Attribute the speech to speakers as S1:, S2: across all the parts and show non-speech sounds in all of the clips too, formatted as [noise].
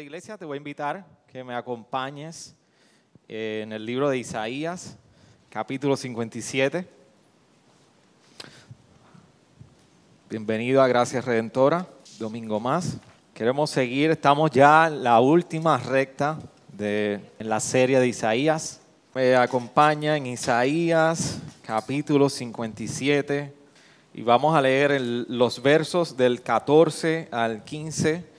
S1: Iglesia, te voy a invitar que me acompañes en el libro de Isaías, capítulo 57. Bienvenido a Gracias Redentora, domingo más. Queremos seguir, estamos ya en la última recta de en la serie de Isaías. Me acompaña en Isaías, capítulo 57, y vamos a leer el- los versos del 14 al 15.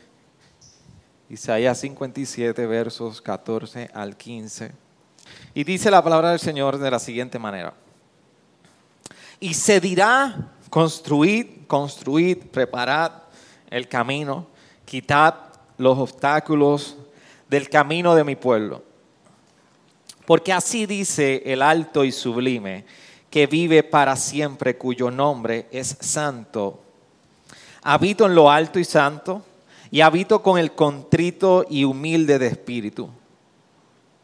S1: Isaías 57, versos 14 al 15. Y dice la palabra del Señor de la siguiente manera. Y se dirá, construid, construid, preparad el camino, quitad los obstáculos del camino de mi pueblo. Porque así dice el alto y sublime, que vive para siempre, cuyo nombre es santo. Habito en lo alto y santo, y habito con el contrito y humilde de espíritu,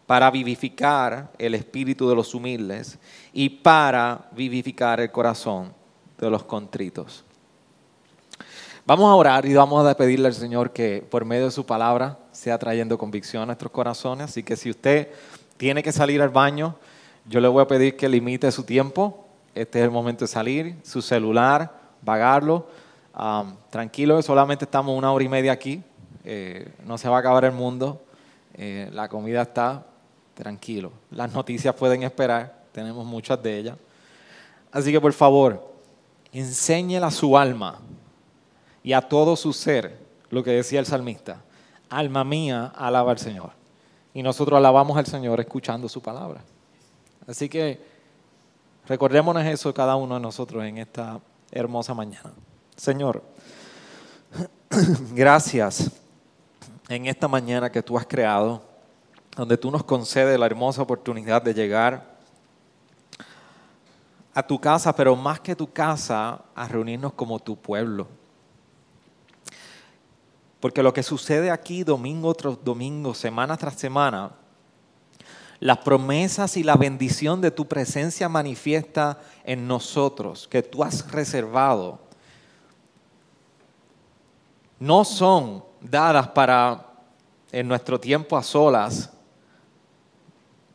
S1: para vivificar el espíritu de los humildes y para vivificar el corazón de los contritos. Vamos a orar y vamos a pedirle al Señor que por medio de su palabra sea trayendo convicción a nuestros corazones. Así que si usted tiene que salir al baño, yo le voy a pedir que limite su tiempo. Este es el momento de salir, su celular, vagarlo. Tranquilo, solamente estamos una hora y media aquí. Eh, no se va a acabar el mundo. Eh, la comida está tranquilo. Las noticias pueden esperar. Tenemos muchas de ellas. Así que por favor, enséñela a su alma y a todo su ser lo que decía el salmista. Alma mía, alaba al Señor. Y nosotros alabamos al Señor escuchando su palabra. Así que recordémonos eso cada uno de nosotros en esta hermosa mañana. Señor, [clears throat] gracias en esta mañana que tú has creado, donde tú nos concedes la hermosa oportunidad de llegar a tu casa, pero más que tu casa, a reunirnos como tu pueblo. Porque lo que sucede aquí domingo tras domingo, semana tras semana, las promesas y la bendición de tu presencia manifiesta en nosotros, que tú has reservado, no son dadas para en nuestro tiempo a solas,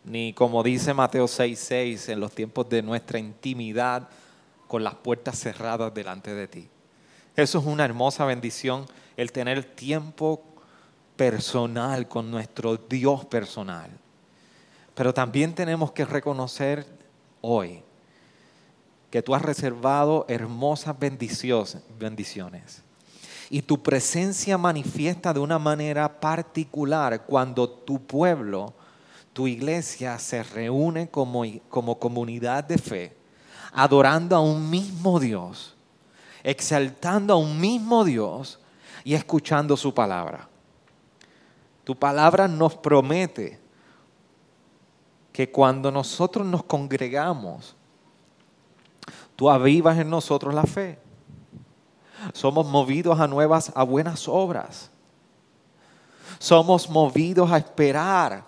S1: ni como dice Mateo 6:6, en los tiempos de nuestra intimidad con las puertas cerradas delante de ti. Eso es una hermosa bendición, el tener tiempo personal con nuestro Dios personal. Pero también tenemos que reconocer hoy que tú has reservado hermosas bendiciones. Y tu presencia manifiesta de una manera particular cuando tu pueblo, tu iglesia se reúne como, como comunidad de fe, adorando a un mismo Dios, exaltando a un mismo Dios y escuchando su palabra. Tu palabra nos promete que cuando nosotros nos congregamos, tú avivas en nosotros la fe. Somos movidos a nuevas, a buenas obras. Somos movidos a esperar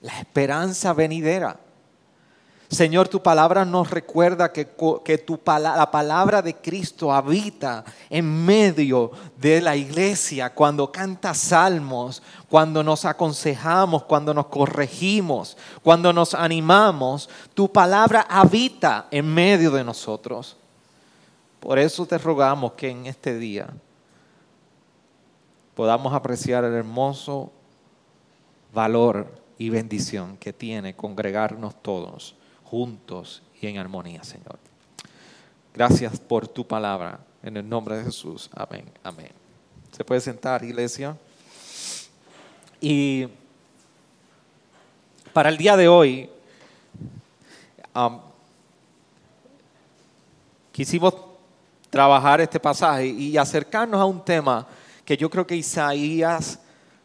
S1: la esperanza venidera. Señor, tu palabra nos recuerda que, que tu, la palabra de Cristo habita en medio de la iglesia cuando canta salmos, cuando nos aconsejamos, cuando nos corregimos, cuando nos animamos. Tu palabra habita en medio de nosotros. Por eso te rogamos que en este día podamos apreciar el hermoso valor y bendición que tiene congregarnos todos juntos y en armonía, Señor. Gracias por tu palabra. En el nombre de Jesús. Amén. Amén. Se puede sentar, iglesia. Y para el día de hoy, quisimos trabajar este pasaje y acercarnos a un tema que yo creo que Isaías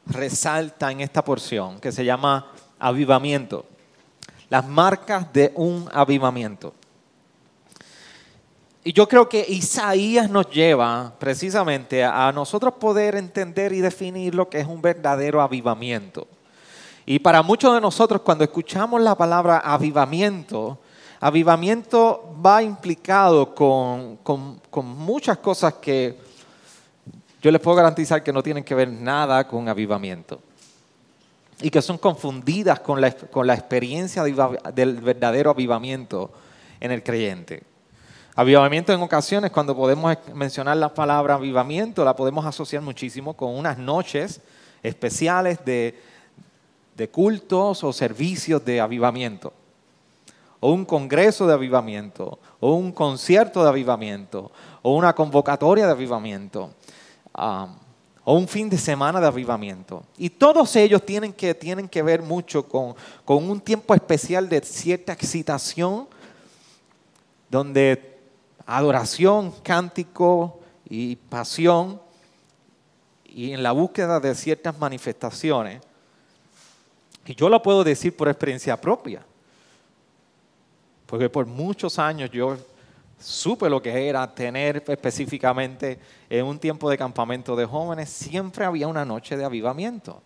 S1: resalta en esta porción, que se llama avivamiento. Las marcas de un avivamiento. Y yo creo que Isaías nos lleva precisamente a nosotros poder entender y definir lo que es un verdadero avivamiento. Y para muchos de nosotros cuando escuchamos la palabra avivamiento, avivamiento va implicado con, con muchas cosas que yo les puedo garantizar que no tienen que ver nada con avivamiento y que son confundidas con la, con la experiencia del verdadero avivamiento en el creyente. Avivamiento en ocasiones, cuando podemos mencionar la palabra avivamiento, la podemos asociar muchísimo con unas noches especiales de, de cultos o servicios de avivamiento, o un congreso de avivamiento, o un concierto de avivamiento, o una convocatoria de avivamiento. O un fin de semana de avivamiento. Y todos ellos tienen que, tienen que ver mucho con, con un tiempo especial de cierta excitación, donde adoración, cántico y pasión, y en la búsqueda de ciertas manifestaciones. Y yo lo puedo decir por experiencia propia, porque por muchos años yo supe lo que era tener específicamente en un tiempo de campamento de jóvenes, siempre había una noche de avivamiento.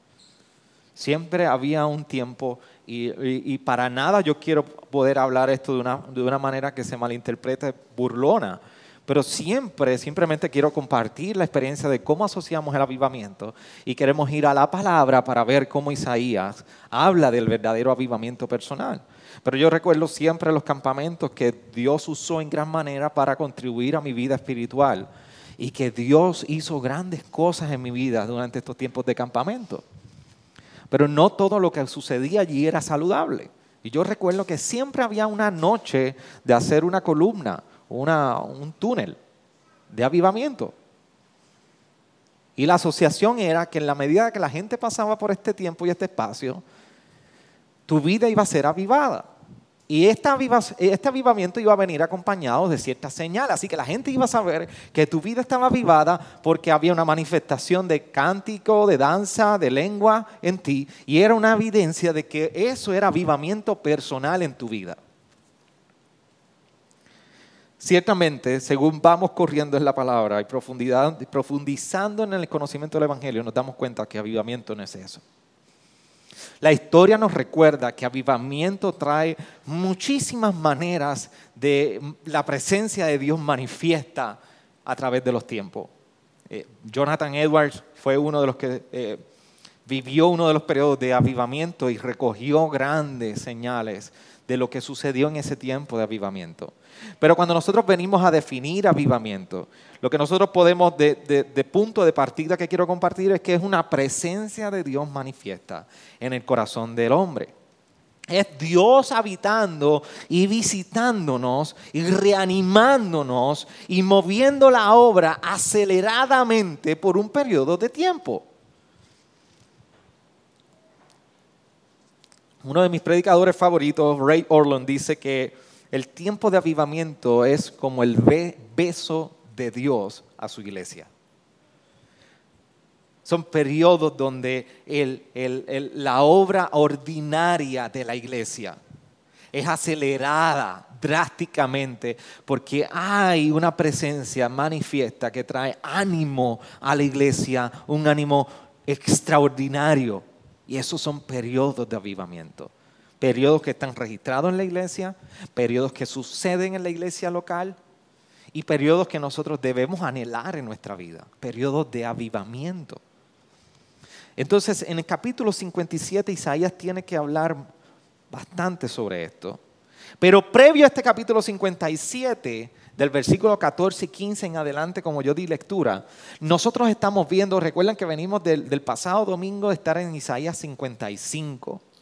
S1: Siempre había un tiempo y, para nada yo quiero poder hablar esto de una, de una manera que se malinterprete burlona, pero siempre, simplemente quiero compartir la experiencia de cómo asociamos el avivamiento y queremos ir a la palabra para ver cómo Isaías habla del verdadero avivamiento personal. Pero yo recuerdo siempre los campamentos que Dios usó en gran manera para contribuir a mi vida espiritual y que Dios hizo grandes cosas en mi vida durante estos tiempos de campamento. Pero no todo lo que sucedía allí era saludable. Y yo recuerdo que siempre había una noche de hacer una columna, un túnel de avivamiento. Y la asociación era que en la medida que la gente pasaba por este tiempo y este espacio, tu vida iba a ser avivada. Y este avivamiento iba a venir acompañado de ciertas señales. Así que la gente iba a saber que tu vida estaba avivada porque había una manifestación de cántico, de danza, de lengua en ti. Y era una evidencia de que eso era avivamiento personal en tu vida. Ciertamente, según vamos corriendo en la palabra y profundizando en el conocimiento del Evangelio, nos damos cuenta que avivamiento no es eso. La historia nos recuerda que avivamiento trae muchísimas maneras de la presencia de Dios manifiesta a través de los tiempos. Eh, Jonathan Edwards fue uno de los que eh, vivió uno de los periodos de avivamiento y recogió grandes señales de lo que sucedió en ese tiempo de avivamiento. Pero cuando nosotros venimos a definir avivamiento, lo que nosotros podemos, de, punto de partida que quiero compartir es que es una presencia de Dios manifiesta en el corazón del hombre. Es Dios habitando y visitándonos y reanimándonos y moviendo la obra aceleradamente por un periodo de tiempo. Uno de mis predicadores favoritos, Ray Orland, dice que el tiempo de avivamiento es como el beso de Dios a su iglesia. Son periodos donde la obra ordinaria de la iglesia es acelerada drásticamente porque hay una presencia manifiesta que trae ánimo a la iglesia, un ánimo extraordinario. Y esos son periodos de avivamiento. Periodos que están registrados en la iglesia, periodos que suceden en la iglesia local y periodos que nosotros debemos anhelar en nuestra vida. Periodos de avivamiento. Entonces, en el capítulo 57, Isaías tiene que hablar bastante sobre esto. Pero previo a este capítulo 57, del versículo 14 y 15 en adelante, como yo di lectura, nosotros estamos viendo, recuerdan que venimos del, pasado domingo de estar en Isaías 55.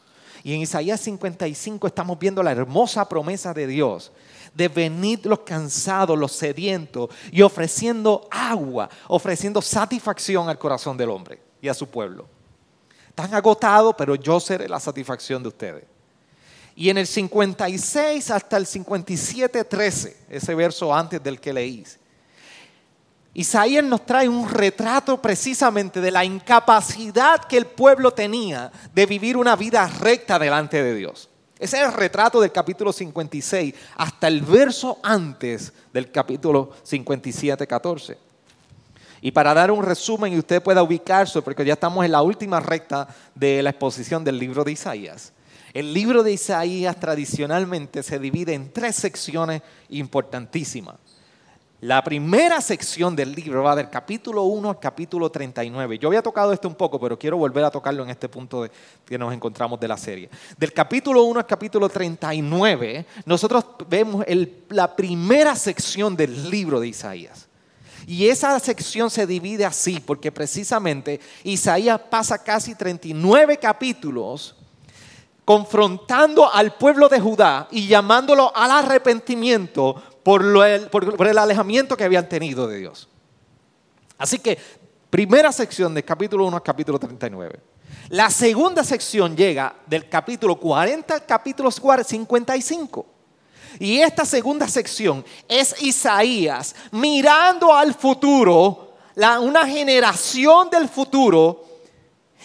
S1: Y en Isaías 55 estamos viendo la hermosa promesa de Dios de venir los cansados, los sedientos y ofreciendo agua, ofreciendo satisfacción al corazón del hombre y a su pueblo. Están agotados, pero yo seré la satisfacción de ustedes. Y en el 56 hasta el 57, 13, ese verso antes del que leí, Isaías nos trae un retrato precisamente de la incapacidad que el pueblo tenía de vivir una vida recta delante de Dios. Ese es el retrato del capítulo 56 hasta el verso antes del capítulo 57, 14. Y para dar un resumen y usted pueda ubicarse, porque ya estamos en la última recta de la exposición del libro de Isaías. El libro de Isaías tradicionalmente se divide en tres secciones importantísimas. La primera sección del libro va del capítulo 1 al capítulo 39. Yo había tocado esto un poco, pero quiero volver a tocarlo en este punto de, que nos encontramos de la serie. Del capítulo 1 al capítulo 39, nosotros vemos la primera sección del libro de Isaías. Y esa sección se divide así, porque precisamente Isaías pasa casi 39 capítulos confrontando al pueblo de Judá y llamándolo al arrepentimiento por, el, alejamiento que habían tenido de Dios. Así que, primera sección del capítulo 1 al capítulo 39. La segunda sección llega del capítulo 40 al capítulo 55. Y esta segunda sección es Isaías mirando al futuro, una generación del futuro,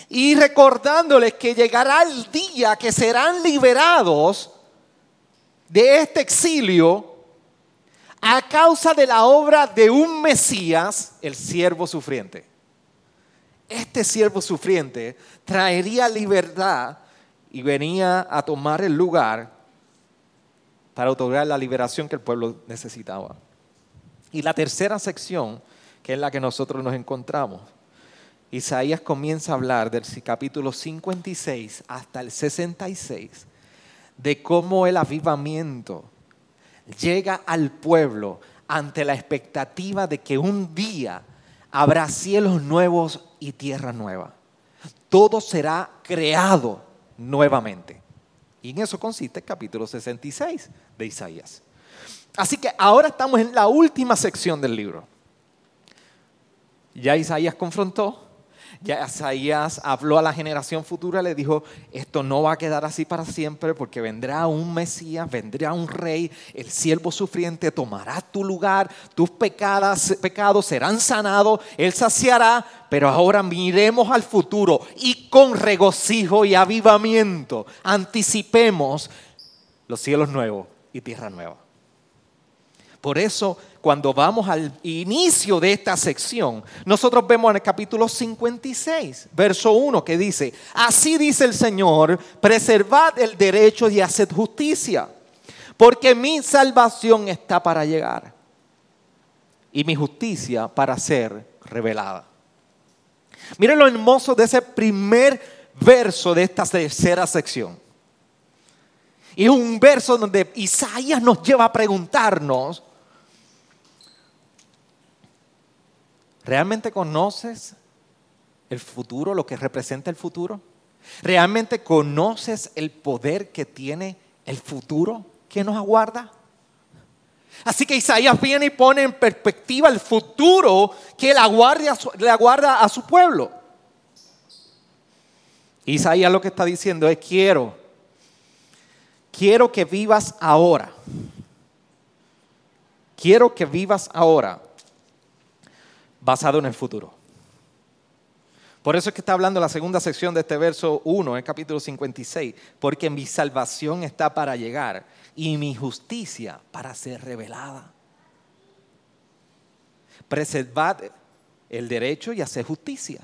S1: y recordándoles que llegará el día que serán liberados de este exilio a causa de la obra de un Mesías, el siervo sufriente. Este siervo sufriente traería libertad y venía a tomar el lugar para otorgar la liberación que el pueblo necesitaba. Y la tercera sección, que es la que nosotros nos encontramos, Isaías comienza a hablar del capítulo 56 hasta el 66, de cómo el avivamiento, llega al pueblo ante la expectativa de que un día habrá cielos nuevos y tierra nueva. Todo será creado nuevamente. Y en eso consiste el capítulo 66 de Isaías. Así que ahora estamos en la última sección del libro. Ya Isaías confrontó ya Isaías habló a la generación futura, le dijo, esto no va a quedar así para siempre porque vendrá un Mesías, vendrá un rey, el siervo sufriente tomará tu lugar, tus pecados, pecados serán sanados, él saciará, pero ahora miremos al futuro y con regocijo y avivamiento anticipemos los cielos nuevos y tierra nueva. Por eso, cuando vamos al inicio de esta sección, nosotros vemos en el capítulo 56, verso 1, que dice, así dice el Señor, preservad el derecho y haced justicia, porque mi salvación está para llegar y mi justicia para ser revelada. Miren lo hermoso de ese primer verso de esta tercera sección. Y es un verso donde Isaías nos lleva a preguntarnos, ¿Realmente conoces el futuro, lo que representa el futuro? ¿Realmente conoces el poder que tiene el futuro que nos aguarda? Así que Isaías viene y pone en perspectiva el futuro que le aguarda, a su pueblo. Isaías lo que está diciendo es, quiero, quiero que vivas ahora. Quiero que vivas ahora basado en el futuro. Por eso es que está hablando la segunda sección de este verso 1, en el capítulo 56, porque mi salvación está para llegar y mi justicia para ser revelada. Preservad el derecho y hacer justicia.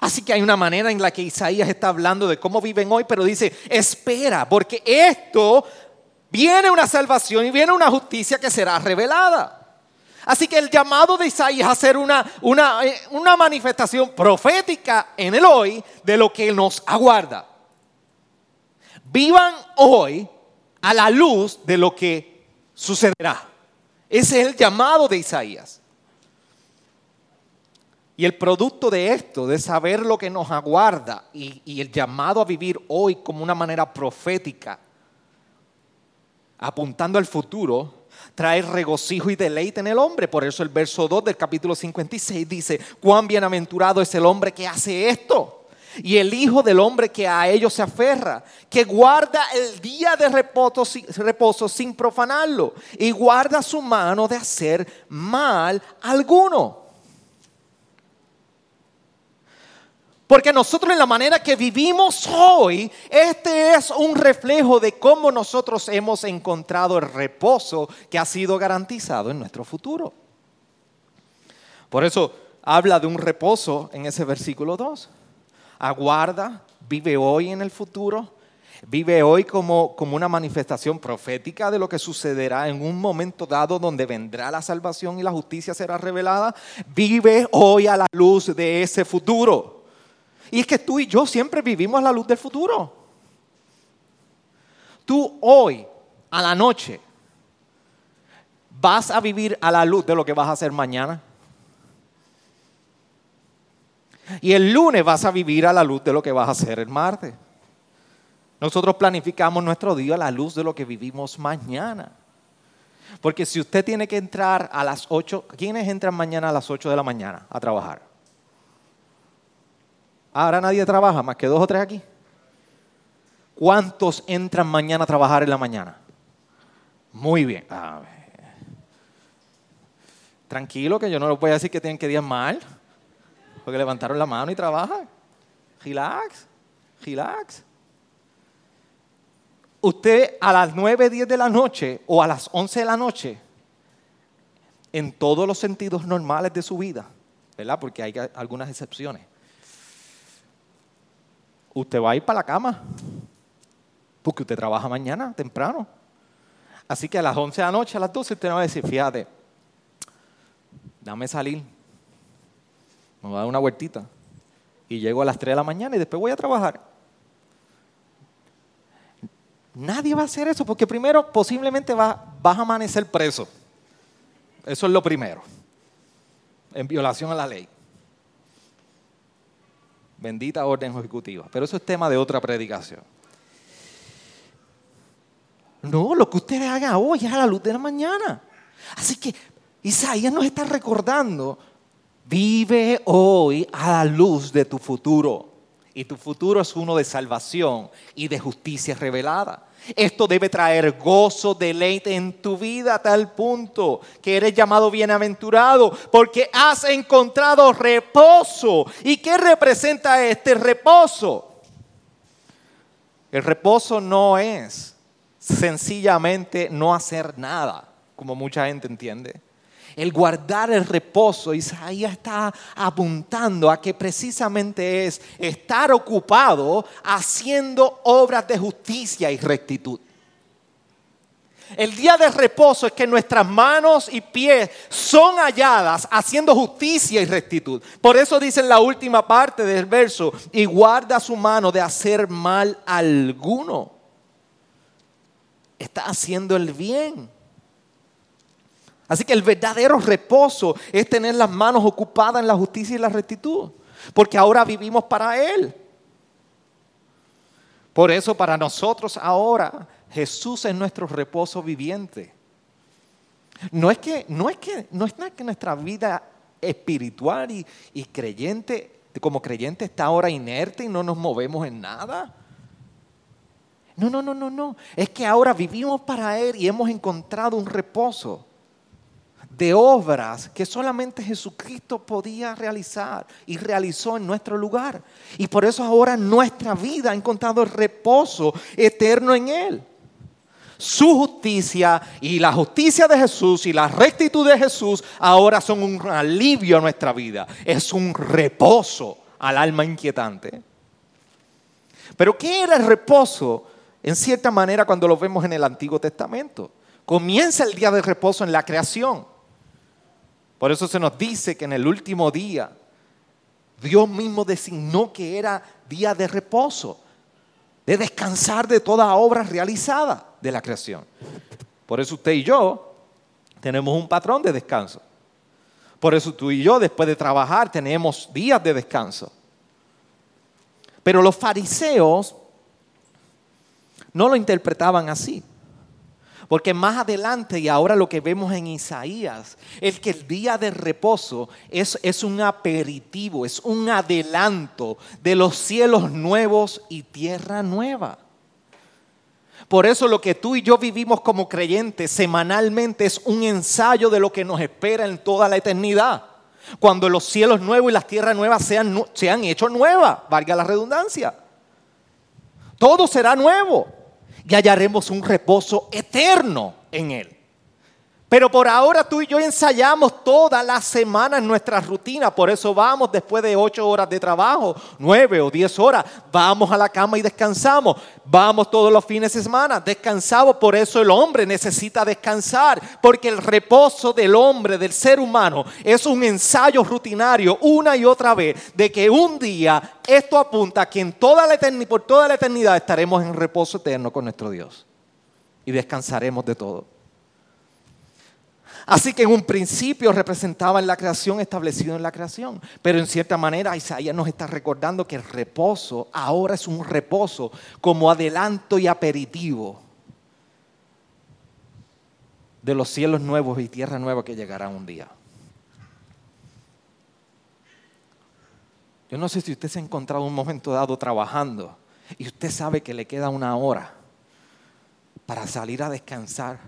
S1: Así que hay una manera en la que Isaías está hablando de cómo viven hoy, pero dice, espera, porque esto viene una salvación y viene una justicia que será revelada. Así que el llamado de Isaías a hacer una, una, eh, una manifestación profética en el hoy de lo que nos aguarda. Vivan hoy a la luz de lo que sucederá. Ese es el llamado de Isaías. Y el producto de esto, de saber lo que nos aguarda y, y, el llamado a vivir hoy como una manera profética, apuntando al futuro, trae regocijo y deleite en el hombre. Por eso el verso 2 del capítulo 56 dice, cuán bienaventurado es el hombre que hace esto. Y el Hijo del Hombre que a ellos se aferra, que guarda el día de reposo, reposo sin profanarlo y guarda su mano de hacer mal alguno. Porque nosotros en la manera que vivimos hoy, este es un reflejo de cómo nosotros hemos encontrado el reposo que ha sido garantizado en nuestro futuro. Por eso habla de un reposo en ese versículo 2. Aguarda, vive hoy en el futuro, vive hoy como, como una manifestación profética de lo que sucederá en un momento dado donde vendrá la salvación y la justicia será revelada. Vive hoy a la luz de ese futuro. Y es que tú y yo siempre vivimos a la luz del futuro. Tú hoy, a la noche, vas a vivir a la luz de lo que vas a hacer mañana. Y el lunes vas a vivir a la luz de lo que vas a hacer el martes. Nosotros planificamos nuestro día a la luz de lo que vivimos mañana. Porque si usted tiene que entrar a las 8, ¿quiénes entran mañana a las 8 de la mañana a trabajar? Ahora nadie trabaja, más que dos o tres aquí. ¿Cuántos entran mañana a trabajar en la mañana? Muy bien. Tranquilo, que yo no les voy a decir que tienen que mal, porque levantaron la mano y trabajan. Relax, relax usted a las 9, 10 de la noche o a las 11 de la noche, en todos los sentidos normales de su vida, ¿verdad? Porque hay algunas excepciones. Usted va a ir para la cama, porque usted trabaja mañana temprano. Así que a las 11 de la noche, a las 12, usted va a decir, fíjate, dame salir, me voy a dar una vueltita y llego a las 3 de la mañana y después voy a trabajar. Nadie va a hacer eso porque primero posiblemente vas a amanecer preso. Eso es lo primero. En violación a la ley. Bendita orden ejecutiva. Pero eso es tema de otra predicación. No, lo que usted haga hoy es a la luz de la mañana. Así que Isaías nos está recordando, vive hoy a la luz de tu futuro. Y tu futuro es uno de salvación y de justicia revelada. Esto debe traer gozo, deleite en tu vida a tal punto que eres llamado bienaventurado porque has encontrado reposo. ¿Y qué representa este reposo? El reposo no es sencillamente no hacer nada, como mucha gente entiende el guardar el reposo, Isaías está apuntando a que precisamente es estar ocupado haciendo obras de justicia y rectitud. El día de reposo es que nuestras manos y pies son halladas haciendo justicia y rectitud. Por eso dice en la última parte del verso, y guarda su mano de hacer mal alguno. Está haciendo el bien. Así que el verdadero reposo es tener las manos ocupadas en la justicia y la rectitud, porque ahora vivimos para Él. Por eso para nosotros ahora Jesús es nuestro reposo viviente. No es que, no es que, no es que nuestra vida espiritual y, y creyente, como creyente está ahora inerte y no nos movemos en nada. No, no, no, no, no. Es que ahora vivimos para Él y hemos encontrado un reposo de obras que solamente Jesucristo podía realizar y realizó en nuestro lugar. Y por eso ahora nuestra vida ha encontrado reposo eterno en Él. Su justicia y la justicia de Jesús y la rectitud de Jesús ahora son un alivio a nuestra vida. Es un reposo al alma inquietante. Pero ¿qué era el reposo en cierta manera cuando lo vemos en el Antiguo Testamento? Comienza el día de reposo en la creación. Por eso se nos dice que en el último día Dios mismo designó que era día de reposo, de descansar de toda obra realizada de la creación. Por eso usted y yo tenemos un patrón de descanso. Por eso tú y yo, después de trabajar, tenemos días de descanso. Pero los fariseos no lo interpretaban así. Porque más adelante, y ahora lo que vemos en Isaías, es que el día de reposo es, es un aperitivo, es un adelanto de los cielos nuevos y tierra nueva. Por eso lo que tú y yo vivimos como creyentes semanalmente es un ensayo de lo que nos espera en toda la eternidad. Cuando los cielos nuevos y las tierras nuevas sean, sean hechos nuevas, valga la redundancia. Todo será nuevo y hallaremos un reposo eterno en él. Pero por ahora tú y yo ensayamos todas las semanas en nuestra rutina. Por eso vamos después de ocho horas de trabajo, nueve o diez horas. Vamos a la cama y descansamos. Vamos todos los fines de semana, descansamos. Por eso el hombre necesita descansar. Porque el reposo del hombre, del ser humano, es un ensayo rutinario una y otra vez de que un día esto apunta a que en toda la eternidad, por toda la eternidad estaremos en reposo eterno con nuestro Dios. Y descansaremos de todo. Así que en un principio representaban la creación establecido en la creación. Pero en cierta manera Isaías nos está recordando que el reposo ahora es un reposo como adelanto y aperitivo de los cielos nuevos y tierra nueva que llegarán un día. Yo no sé si usted se ha encontrado un momento dado trabajando y usted sabe que le queda una hora para salir a descansar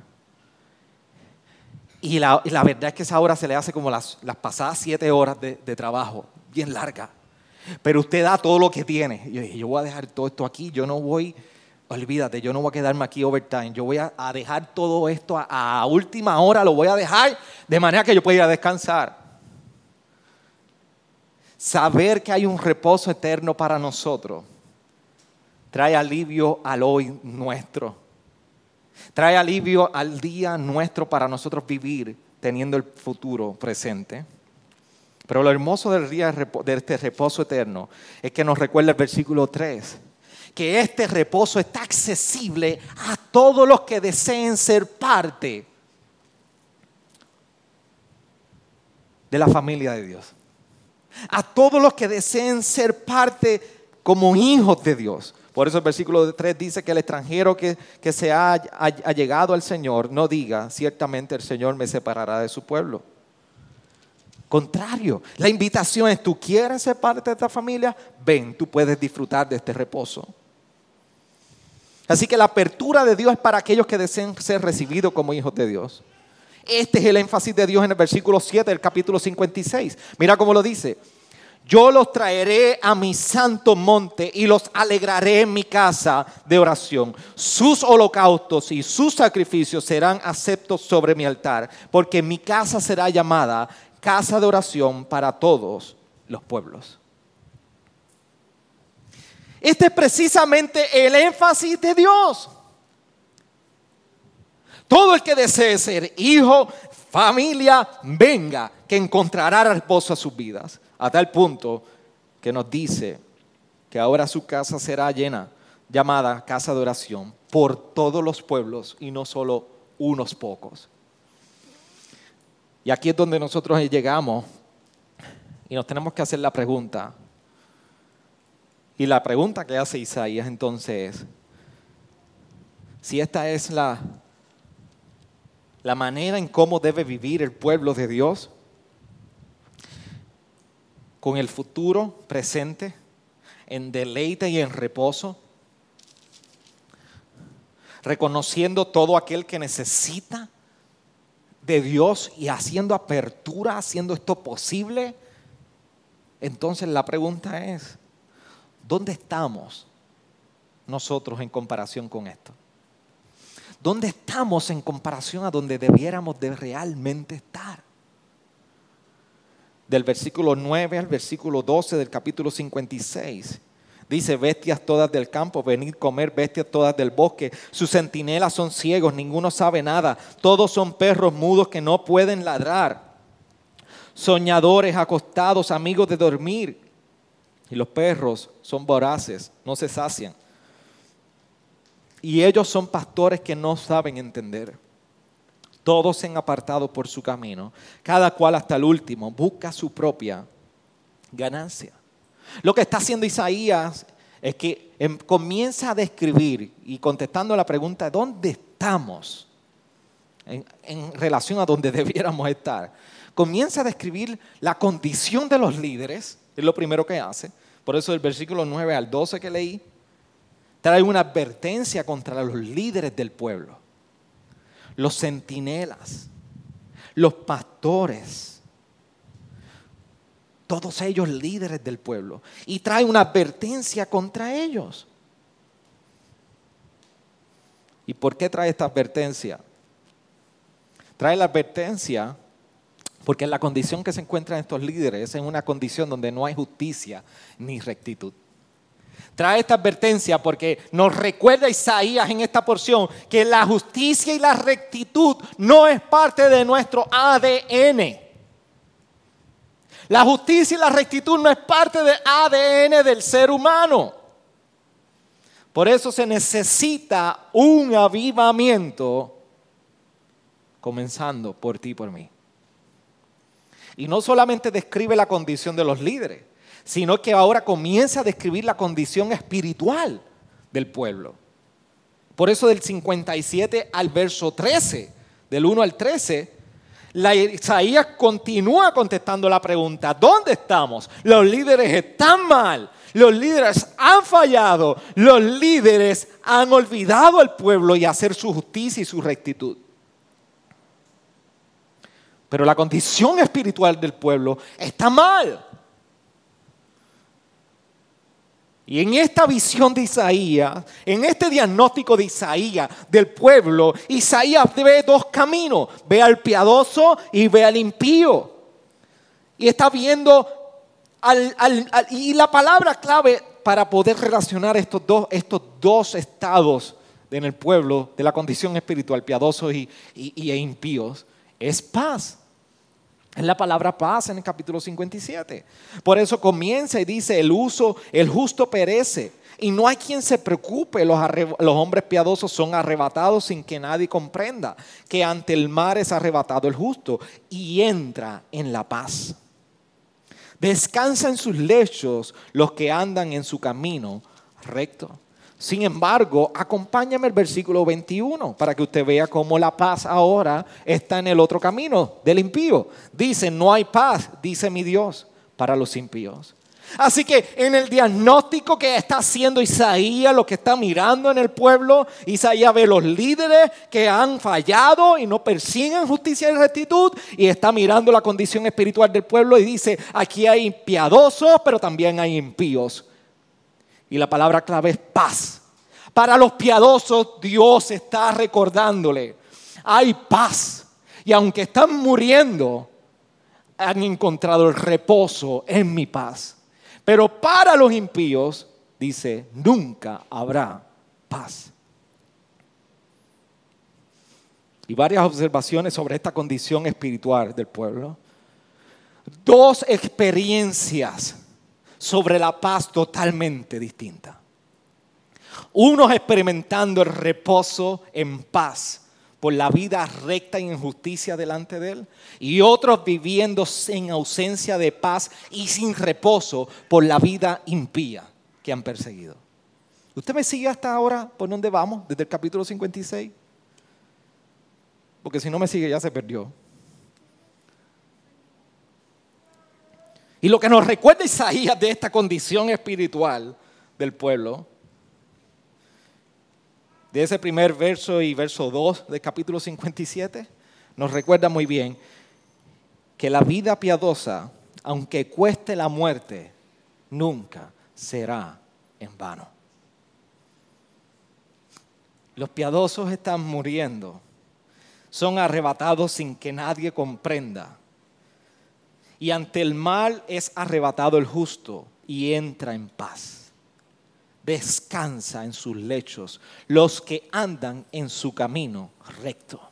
S1: y la, verdad es que esa hora se le hace como las, pasadas siete horas de, trabajo, bien larga. Pero usted da todo lo que tiene. Yo dije, yo voy a dejar todo esto aquí, yo no voy, olvídate, yo no voy a quedarme aquí overtime, yo voy a, dejar todo esto a, a, última hora, lo voy a dejar de manera que yo pueda ir a descansar. Saber que hay un reposo eterno para nosotros trae alivio al hoy nuestro. Trae alivio al día nuestro para nosotros vivir teniendo el futuro presente. Pero lo hermoso del día de este reposo eterno es que nos recuerda el versículo 3, que este reposo está accesible a todos los que deseen ser parte de la familia de Dios. A todos los que deseen ser parte como hijos de Dios. Por eso el versículo 3 dice que el extranjero que, se ha, ha, llegado al Señor no diga, ciertamente el Señor me separará de su pueblo. Contrario, la invitación es, tú quieres ser parte de esta familia, ven, tú puedes disfrutar de este reposo. Así que la apertura de Dios es para aquellos que deseen ser recibidos como hijos de Dios. Este es el énfasis de Dios en el versículo 7 del capítulo 56. Mira cómo lo dice. Yo los traeré a mi santo monte y los alegraré en mi casa de oración. Sus holocaustos y sus sacrificios serán aceptos sobre mi altar, porque mi casa será llamada casa de oración para todos los pueblos. Este es precisamente el énfasis de Dios. Todo el que desee ser hijo, familia, venga, que encontrará reposo a sus vidas a tal punto que nos dice que ahora su casa será llena, llamada casa de oración, por todos los pueblos y no solo unos pocos. Y aquí es donde nosotros llegamos y nos tenemos que hacer la pregunta. Y la pregunta que hace Isaías entonces es, si esta es la, la manera en cómo debe vivir el pueblo de Dios, con el futuro presente, en deleite y en reposo, reconociendo todo aquel que necesita de Dios y haciendo apertura, haciendo esto posible. Entonces la pregunta es, ¿dónde estamos nosotros en comparación con esto? ¿Dónde estamos en comparación a donde debiéramos de realmente estar? Del versículo 9 al versículo 12 del capítulo 56. Dice, bestias todas del campo, venid comer bestias todas del bosque. Sus centinelas son ciegos, ninguno sabe nada. Todos son perros mudos que no pueden ladrar. Soñadores acostados, amigos de dormir. Y los perros son voraces, no se sacian. Y ellos son pastores que no saben entender. Todos se han apartado por su camino, cada cual hasta el último busca su propia ganancia. Lo que está haciendo Isaías es que em, comienza a describir y contestando la pregunta, ¿dónde estamos en, en relación a donde [laughs] debiéramos estar? Comienza a describir la condición de los líderes, es lo primero que hace. Por eso el versículo 9 al 12 que leí, trae una advertencia contra los líderes del pueblo los centinelas, los pastores, todos ellos líderes del pueblo, y trae una advertencia contra ellos. ¿Y por qué trae esta advertencia? Trae la advertencia porque la condición que se encuentran estos líderes es en una condición donde no hay justicia ni rectitud. Trae esta advertencia porque nos recuerda Isaías en esta porción que la justicia y la rectitud no es parte de nuestro ADN. La justicia y la rectitud no es parte del ADN del ser humano. Por eso se necesita un avivamiento comenzando por ti y por mí. Y no solamente describe la condición de los líderes, sino que ahora comienza a describir la condición espiritual del pueblo. Por eso del 57 al verso 13, del 1 al 13, la Isaías continúa contestando la pregunta, ¿dónde estamos? Los líderes están mal, los líderes han fallado, los líderes han olvidado al pueblo y hacer su justicia y su rectitud. Pero la condición espiritual del pueblo está mal. Y en esta visión de Isaías, en este diagnóstico de Isaías del pueblo, Isaías ve dos caminos, ve al piadoso y ve al impío. Y está viendo, al, y la palabra clave para poder relacionar estos dos, estos dos estados en el pueblo de la condición espiritual, piadosos y, y, e impíos, es paz. Es la palabra paz en el capítulo 57. Por eso comienza y dice, el uso, el justo perece. Y no hay quien se preocupe, los, los, hombres piadosos son arrebatados sin que nadie comprenda que ante el mar es arrebatado el justo y entra en la paz. Descansa en sus lechos los que andan en su camino recto. Sin embargo, acompáñame el versículo 21 para que usted vea cómo la paz ahora está en el otro camino del impío. Dice, no hay paz, dice mi Dios, para los impíos. Así que en el diagnóstico que está haciendo Isaías, lo que está mirando en el pueblo, Isaías ve los líderes que han fallado y no persiguen justicia y rectitud y está mirando la condición espiritual del pueblo y dice, aquí hay piadosos, pero también hay impíos. Y la palabra clave es paz. Para los piadosos Dios está recordándole, hay paz. Y aunque están muriendo, han encontrado el reposo en mi paz. Pero para los impíos, dice, nunca habrá paz. Y varias observaciones sobre esta condición espiritual del pueblo. Dos experiencias sobre la paz totalmente distinta. Unos experimentando el reposo en paz por la vida recta y en justicia delante de Él, y otros viviendo en ausencia de paz y sin reposo por la vida impía que han perseguido. ¿Usted me sigue hasta ahora por dónde vamos? Desde el capítulo 56. Porque si no me sigue ya se perdió. Y lo que nos recuerda Isaías de esta condición espiritual del pueblo, de ese primer verso y verso 2 del capítulo 57, nos recuerda muy bien que la vida piadosa, aunque cueste la muerte, nunca será en vano. Los piadosos están muriendo, son arrebatados sin que nadie comprenda y ante el mal es arrebatado el justo y entra en paz. Descansa en sus lechos los que andan en su camino recto.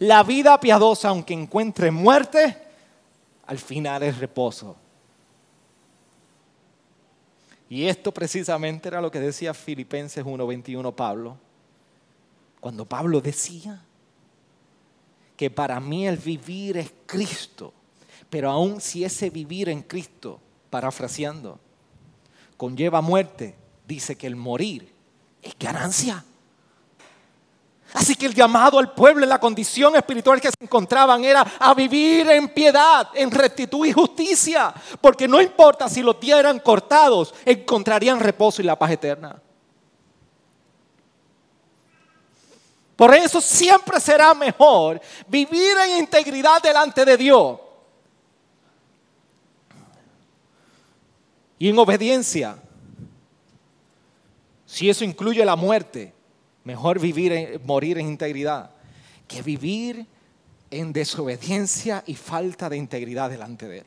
S1: La vida piadosa, aunque encuentre muerte, al final es reposo. Y esto precisamente era lo que decía Filipenses 1:21 Pablo. Cuando Pablo decía, que para mí el vivir es Cristo, pero aun si ese vivir en Cristo, parafraseando, conlleva muerte, dice que el morir es ganancia. Así que el llamado al pueblo en la condición espiritual que se encontraban era a vivir en piedad, en rectitud y justicia, porque no importa si los días eran cortados, encontrarían reposo y la paz eterna. Por eso siempre será mejor vivir en integridad delante de Dios y en obediencia. Si eso incluye la muerte, mejor vivir morir en integridad que vivir en desobediencia y falta de integridad delante de Él.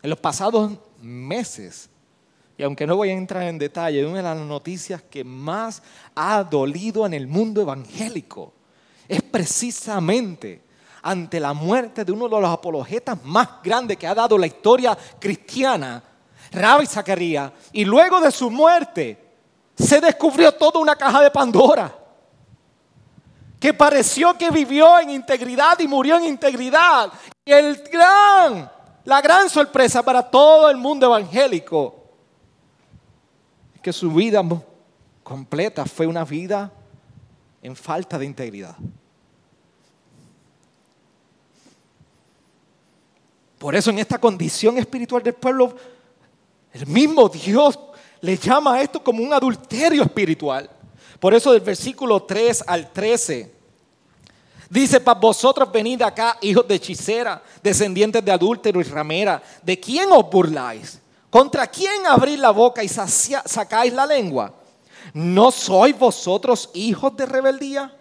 S1: En los pasados meses, y aunque no voy a entrar en detalle, una de las noticias que más ha dolido en el mundo evangélico es precisamente ante la muerte de uno de los apologetas más grandes que ha dado la historia cristiana, Rabbi Zacarías, y luego de su muerte se descubrió toda una caja de Pandora que pareció que vivió en integridad y murió en integridad. Y el gran, la gran sorpresa para todo el mundo evangélico que su vida completa fue una vida en falta de integridad. Por eso en esta condición espiritual del pueblo, el mismo Dios le llama a esto como un adulterio espiritual. Por eso del versículo 3 al 13 Dice, para vosotros venid acá, hijos de hechicera, descendientes de adúltero y ramera. ¿De quién os burláis? ¿Contra quién abrís la boca y sacáis la lengua? ¿No sois vosotros hijos de rebeldía?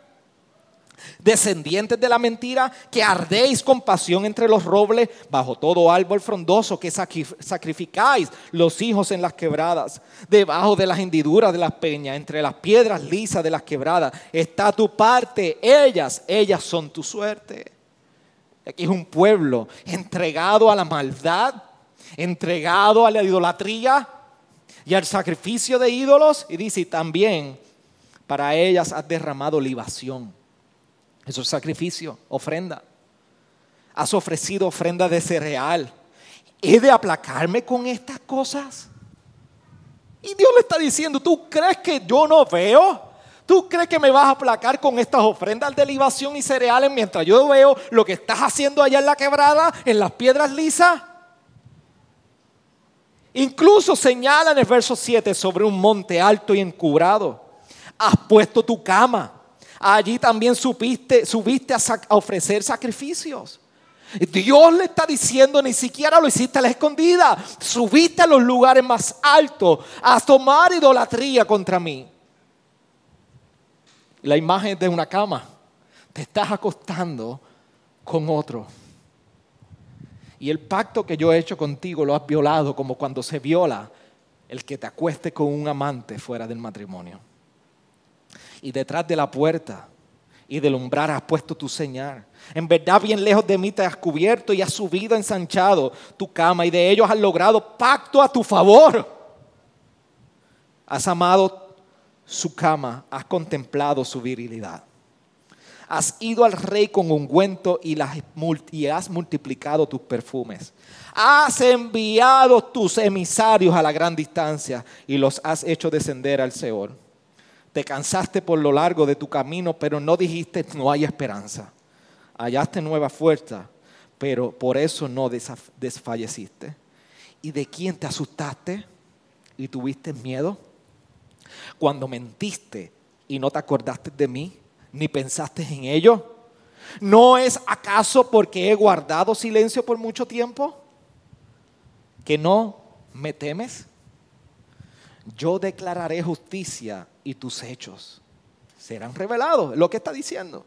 S1: descendientes de la mentira, que ardéis con pasión entre los robles, bajo todo árbol frondoso, que sacrificáis los hijos en las quebradas, debajo de las hendiduras de las peñas, entre las piedras lisas de las quebradas, está tu parte, ellas, ellas son tu suerte. Aquí es un pueblo entregado a la maldad, entregado a la idolatría y al sacrificio de ídolos, y dice, también para ellas has derramado libación eso es sacrificio, ofrenda. Has ofrecido ofrenda de cereal. ¿He de aplacarme con estas cosas? Y Dios le está diciendo, ¿tú crees que yo no veo? ¿Tú crees que me vas a aplacar con estas ofrendas de libación y cereales mientras yo veo lo que estás haciendo allá en la quebrada, en las piedras lisas? Incluso señala en el verso 7 sobre un monte alto y encubrado. Has puesto tu cama allí también subiste a, ofrecer sacrificios. Dios le está diciendo, ni siquiera lo hiciste a la escondida, subiste a los lugares más altos a tomar idolatría contra mí. La imagen de una cama, te estás acostando con otro. Y el pacto que yo he hecho contigo lo has violado como cuando se viola el que te acueste con un amante fuera del matrimonio y detrás de la puerta y del umbral has puesto tu señal. En verdad, bien lejos de mí te has cubierto y has subido ensanchado tu cama y de ellos has logrado pacto a tu favor. Has amado su cama, has contemplado su virilidad. Has ido al rey con ungüento y, y has multiplicado tus perfumes. Has enviado tus emisarios a la gran distancia y los has hecho descender al Seol. Te cansaste por lo largo de tu camino, pero no dijiste no hay esperanza. Hallaste nueva fuerza, pero por eso no desfalleciste. ¿Y de quién te asustaste y tuviste miedo? Cuando mentiste y no te acordaste de mí, ni pensaste en ello. ¿No es acaso porque he guardado silencio por mucho tiempo que no me temes? Yo declararé justicia y tus hechos serán revelados, lo que está diciendo.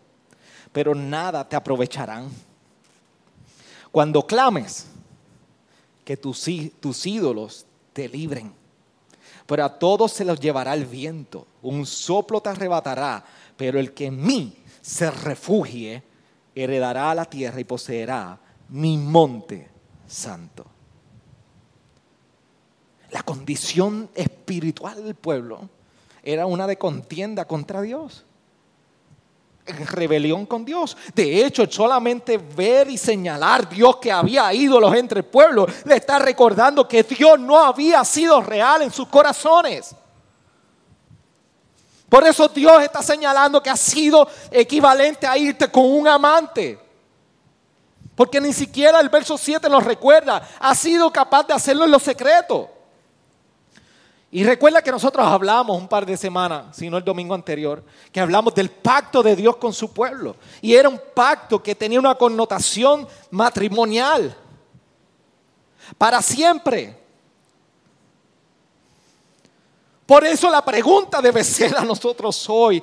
S1: Pero nada te aprovecharán. Cuando clames, que tus, ídolos te libren. Pero a todos se los llevará el viento, un soplo te arrebatará, pero el que en mí se refugie, heredará la tierra y poseerá mi monte santo. La condición espiritual del pueblo era una de contienda contra Dios. Rebelión con Dios. De hecho, solamente ver y señalar Dios que había ídolos entre el pueblo, le está recordando que Dios no había sido real en sus corazones. Por eso Dios está señalando que ha sido equivalente a irte con un amante. Porque ni siquiera el verso 7 nos recuerda, ha sido capaz de hacerlo en lo secreto. Y recuerda que nosotros hablamos un par de semanas, si no el domingo anterior, que hablamos del pacto de Dios con su pueblo. Y era un pacto que tenía una connotación matrimonial. para siempre. Por eso la pregunta debe ser a nosotros hoy,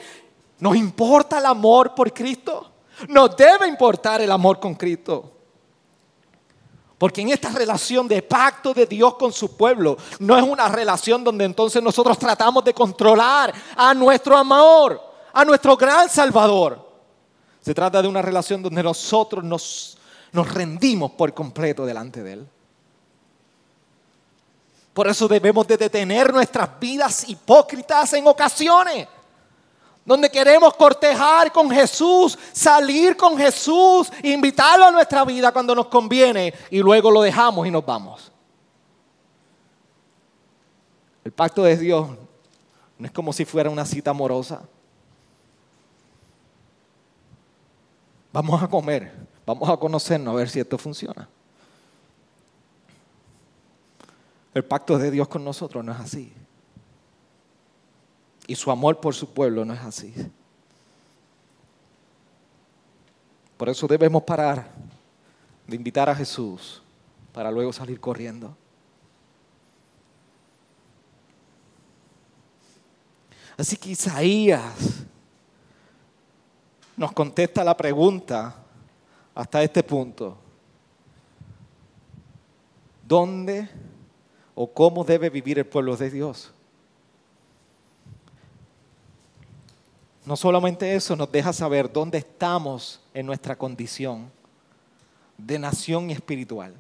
S1: ¿nos importa el amor por Cristo? Nos debe importar el amor con Cristo. Porque en esta relación de pacto de Dios con su pueblo, no es una relación donde entonces nosotros tratamos de controlar a nuestro amor, a nuestro gran Salvador. Se trata de una relación donde nosotros nos, nos rendimos por completo delante de Él. Por eso debemos de detener nuestras vidas hipócritas en ocasiones. Donde queremos cortejar con Jesús, salir con Jesús, invitarlo a nuestra vida cuando nos conviene y luego lo dejamos y nos vamos. El pacto de Dios no es como si fuera una cita amorosa. Vamos a comer, vamos a conocernos a ver si esto funciona. El pacto de Dios con nosotros no es así. Y su amor por su pueblo no es así. Por eso debemos parar de invitar a Jesús para luego salir corriendo. Así que Isaías nos contesta la pregunta hasta este punto. ¿Dónde o cómo debe vivir el pueblo de Dios. No solamente eso, nos deja saber dónde estamos en nuestra condición de nación espiritual,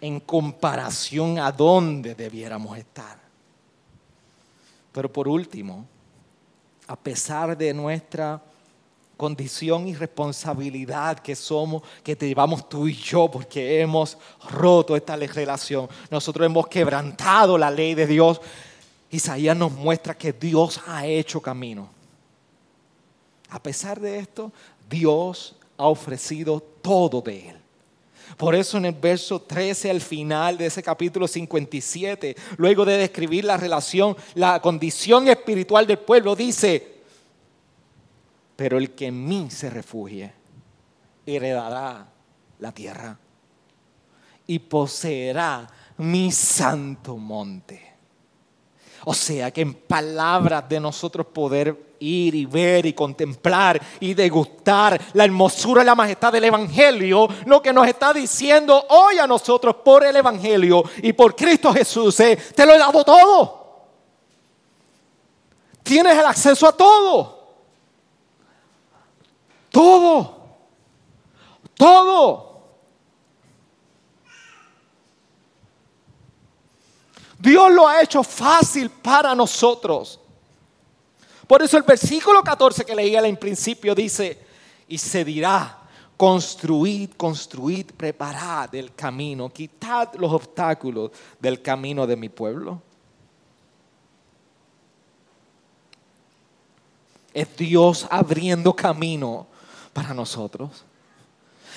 S1: en comparación a dónde debiéramos estar. Pero por último, a pesar de nuestra condición y responsabilidad que somos, que te llevamos tú y yo, porque hemos roto esta relación. Nosotros hemos quebrantado la ley de Dios. Isaías nos muestra que Dios ha hecho camino. A pesar de esto, Dios ha ofrecido todo de él. Por eso en el verso 13 al final de ese capítulo 57, luego de describir la relación, la condición espiritual del pueblo, dice, pero el que en mí se refugie heredará la tierra y poseerá mi santo monte. O sea que en palabras de nosotros poder ir y ver y contemplar y degustar la hermosura y la majestad del Evangelio, lo que nos está diciendo hoy a nosotros por el Evangelio y por Cristo Jesús, te lo he dado todo. Tienes el acceso a todo. Todo. Todo. Dios lo ha hecho fácil para nosotros. Por eso el versículo 14 que leía en principio dice, y se dirá, construid, construid, preparad el camino, quitad los obstáculos del camino de mi pueblo. Es Dios abriendo camino para nosotros.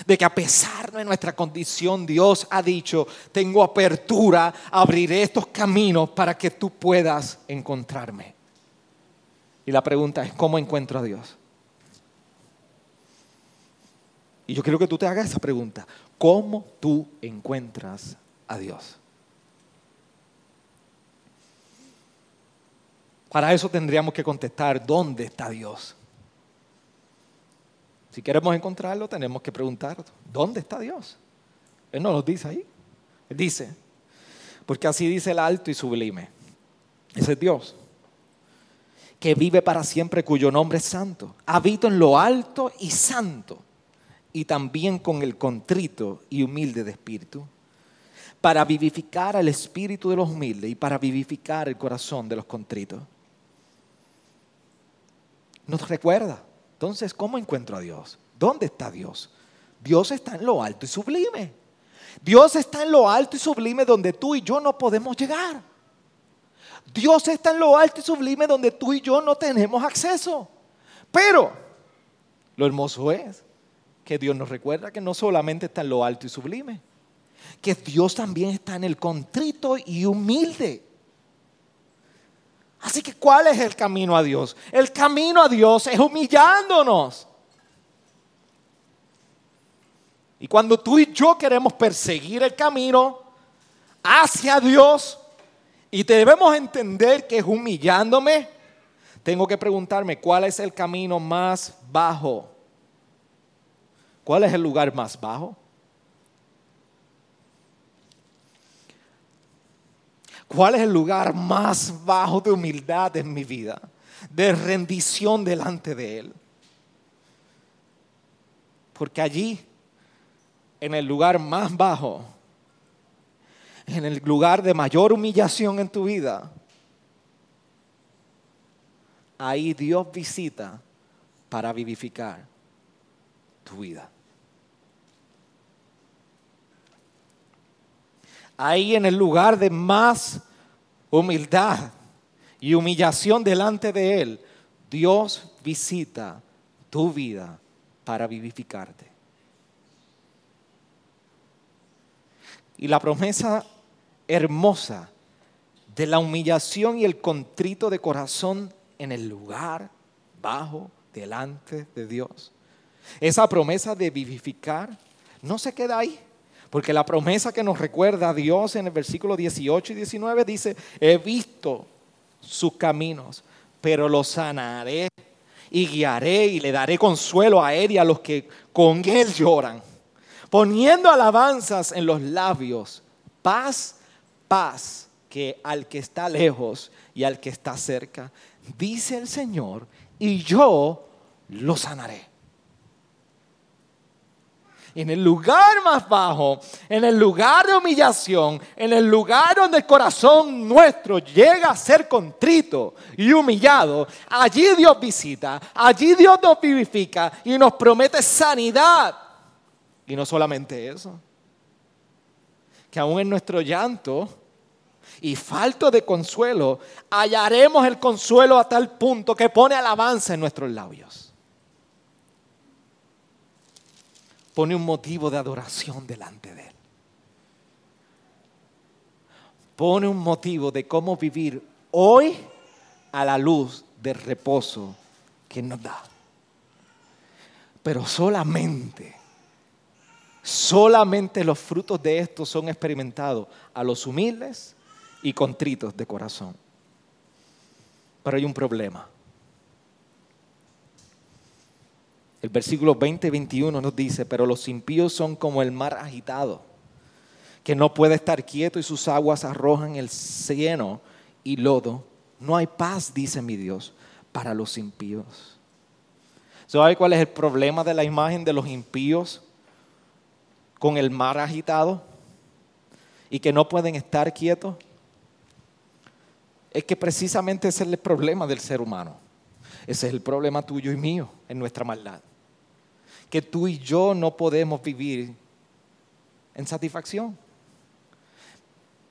S1: De que a pesar de nuestra condición, Dios ha dicho, tengo apertura, abriré estos caminos para que tú puedas encontrarme. Y la pregunta es, ¿cómo encuentro a Dios? Y yo quiero que tú te hagas esa pregunta. ¿Cómo tú encuentras a Dios? Para eso tendríamos que contestar, ¿dónde está Dios? Si queremos encontrarlo, tenemos que preguntar, ¿dónde está Dios? Él no lo dice ahí. Él dice, porque así dice el alto y sublime. Ese es Dios, que vive para siempre, cuyo nombre es santo. Habito en lo alto y santo, y también con el contrito y humilde de espíritu, para vivificar al espíritu de los humildes y para vivificar el corazón de los contritos. Nos recuerda entonces, ¿cómo encuentro a Dios? ¿Dónde está Dios? Dios está en lo alto y sublime. Dios está en lo alto y sublime donde tú y yo no podemos llegar. Dios está en lo alto y sublime donde tú y yo no tenemos acceso. Pero lo hermoso es que Dios nos recuerda que no solamente está en lo alto y sublime, que Dios también está en el contrito y humilde. Así que ¿cuál es el camino a Dios? El camino a Dios es humillándonos. Y cuando tú y yo queremos perseguir el camino hacia Dios y debemos entender que es humillándome, tengo que preguntarme cuál es el camino más bajo. ¿Cuál es el lugar más bajo? ¿Cuál es el lugar más bajo de humildad en mi vida? De rendición delante de Él. Porque allí, en el lugar más bajo, en el lugar de mayor humillación en tu vida, ahí Dios visita para vivificar tu vida. Ahí en el lugar de más humildad y humillación delante de Él, Dios visita tu vida para vivificarte. Y la promesa hermosa de la humillación y el contrito de corazón en el lugar bajo delante de Dios. Esa promesa de vivificar no se queda ahí. Porque la promesa que nos recuerda Dios en el versículo 18 y 19 dice, he visto sus caminos, pero los sanaré y guiaré y le daré consuelo a él y a los que con él lloran, poniendo alabanzas en los labios, paz, paz, que al que está lejos y al que está cerca, dice el Señor, y yo lo sanaré en el lugar más bajo, en el lugar de humillación, en el lugar donde el corazón nuestro llega a ser contrito y humillado, allí Dios visita, allí Dios nos vivifica y nos promete sanidad. Y no solamente eso, que aún en nuestro llanto y falto de consuelo, hallaremos el consuelo a tal punto que pone alabanza en nuestros labios. Pone un motivo de adoración delante de Él. Pone un motivo de cómo vivir hoy a la luz del reposo que nos da. Pero solamente, solamente los frutos de esto son experimentados a los humildes y contritos de corazón. Pero hay un problema. El versículo 20 y 21 nos dice, pero los impíos son como el mar agitado, que no puede estar quieto y sus aguas arrojan el cieno y lodo. No hay paz, dice mi Dios, para los impíos. ¿Sabe cuál es el problema de la imagen de los impíos con el mar agitado y que no pueden estar quietos? Es que precisamente ese es el problema del ser humano. Ese es el problema tuyo y mío en nuestra maldad que tú y yo no podemos vivir en satisfacción.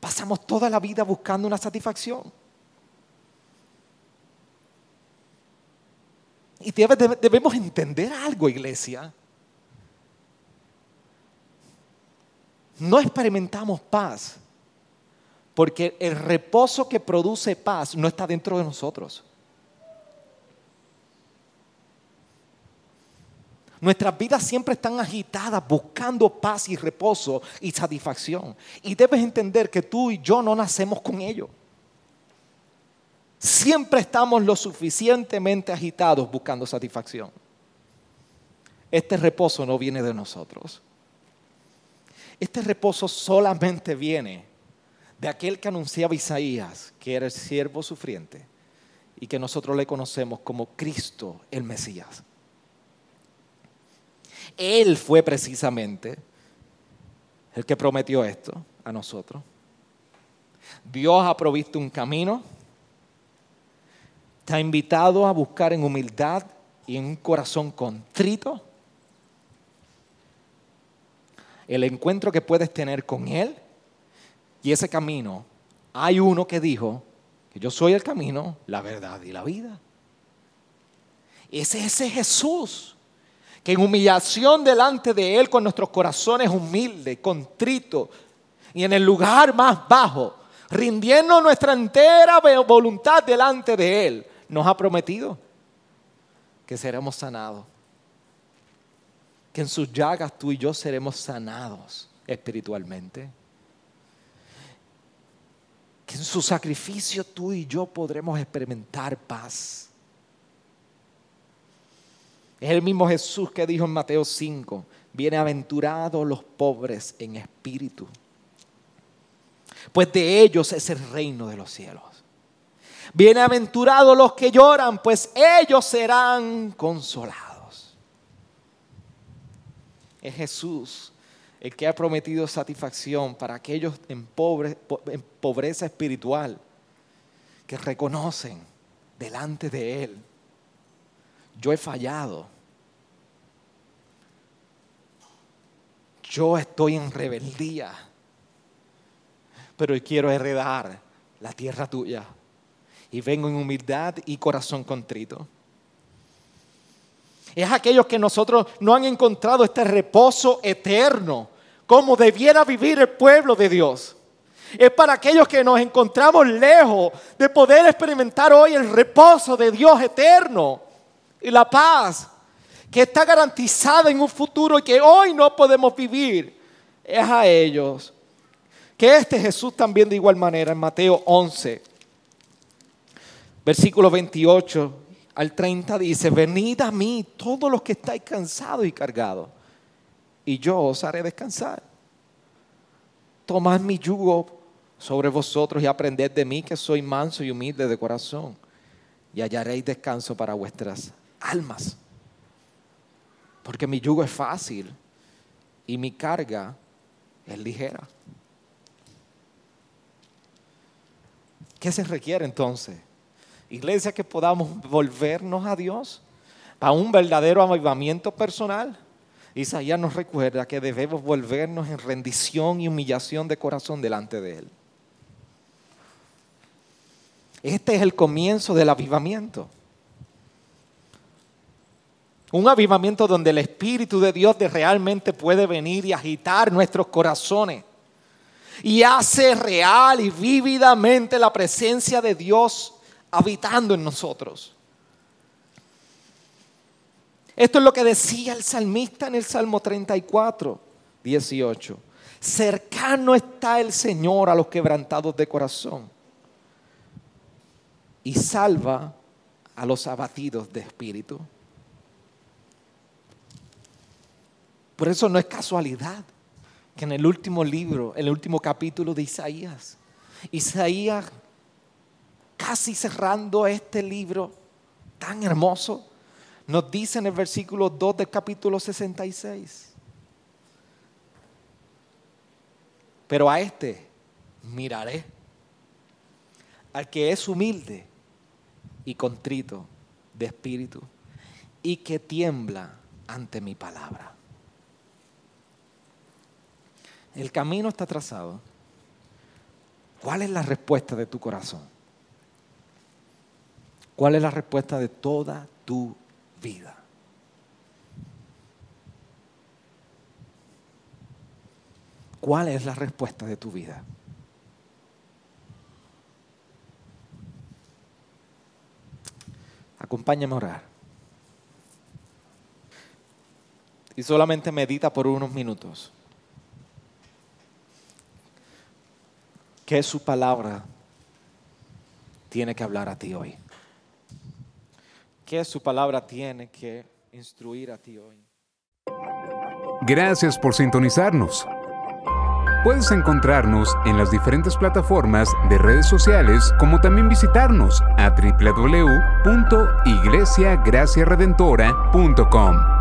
S1: Pasamos toda la vida buscando una satisfacción. Y debemos entender algo, iglesia. No experimentamos paz porque el reposo que produce paz no está dentro de nosotros. Nuestras vidas siempre están agitadas buscando paz y reposo y satisfacción. Y debes entender que tú y yo no nacemos con ello. Siempre estamos lo suficientemente agitados buscando satisfacción. Este reposo no viene de nosotros. Este reposo solamente viene de aquel que anunciaba Isaías, que era el siervo sufriente y que nosotros le conocemos como Cristo el Mesías. Él fue precisamente el que prometió esto a nosotros. Dios ha provisto un camino, te ha invitado a buscar en humildad y en un corazón contrito el encuentro que puedes tener con Él y ese camino. Hay uno que dijo que yo soy el camino, la verdad y la vida. Ese es Jesús que en humillación delante de Él con nuestros corazones humildes, contritos y en el lugar más bajo, rindiendo nuestra entera voluntad delante de Él, nos ha prometido que seremos sanados. que en sus llagas tú y yo seremos sanados espiritualmente. Que en su sacrificio tú y yo podremos experimentar paz. Es el mismo Jesús que dijo en Mateo 5, bienaventurados los pobres en espíritu, pues de ellos es el reino de los cielos. Bienaventurados los que lloran, pues ellos serán consolados. Es Jesús el que ha prometido satisfacción para aquellos en, en pobreza espiritual que reconocen delante de Él, yo he fallado. Yo estoy en rebeldía, pero quiero heredar la tierra tuya. Y vengo en humildad y corazón contrito. Es aquellos que nosotros no han encontrado este reposo eterno como debiera vivir el pueblo de Dios. Es para aquellos que nos encontramos lejos de poder experimentar hoy el reposo de Dios eterno y la paz que está garantizada en un futuro que hoy no podemos vivir. Es a ellos. Que este Jesús también de igual manera en Mateo 11, versículo 28 al 30 dice, venid a mí todos los que estáis cansados y cargados y yo os haré descansar. Tomad mi yugo sobre vosotros y aprended de mí que soy manso y humilde de corazón y hallaréis descanso para vuestras almas. Porque mi yugo es fácil y mi carga es ligera. ¿Qué se requiere entonces? Iglesia, que podamos volvernos a Dios para un verdadero avivamiento personal Isaías nos recuerda que debemos volvernos en rendición y humillación de corazón delante de Él. Este es el comienzo del avivamiento. Un avivamiento donde el Espíritu de Dios realmente puede venir y agitar nuestros corazones. Y hace real y vívidamente la presencia de Dios habitando en nosotros. Esto es lo que decía el salmista en el Salmo 34, 18. Cercano está el Señor a los quebrantados de corazón y salva a los abatidos de espíritu. Por eso no es casualidad que en el último libro, en el último capítulo de Isaías, Isaías casi cerrando este libro tan hermoso, nos dice en el versículo 2 del capítulo 66. Pero a este miraré, al que es humilde y contrito de espíritu y que tiembla ante mi palabra. El camino está trazado. ¿Cuál es la respuesta de tu corazón? ¿Cuál es la respuesta de toda tu vida. ¿Cuál es la respuesta de tu vida? Acompáñame a orar. Y solamente medita por unos minutos. ¿Qué su palabra tiene que hablar a ti hoy? ¿Qué su palabra tiene que instruir a ti hoy?
S2: Gracias por sintonizarnos. Puedes encontrarnos en las diferentes plataformas de redes sociales, como también visitarnos a www.iglesiagraciaredentora.com.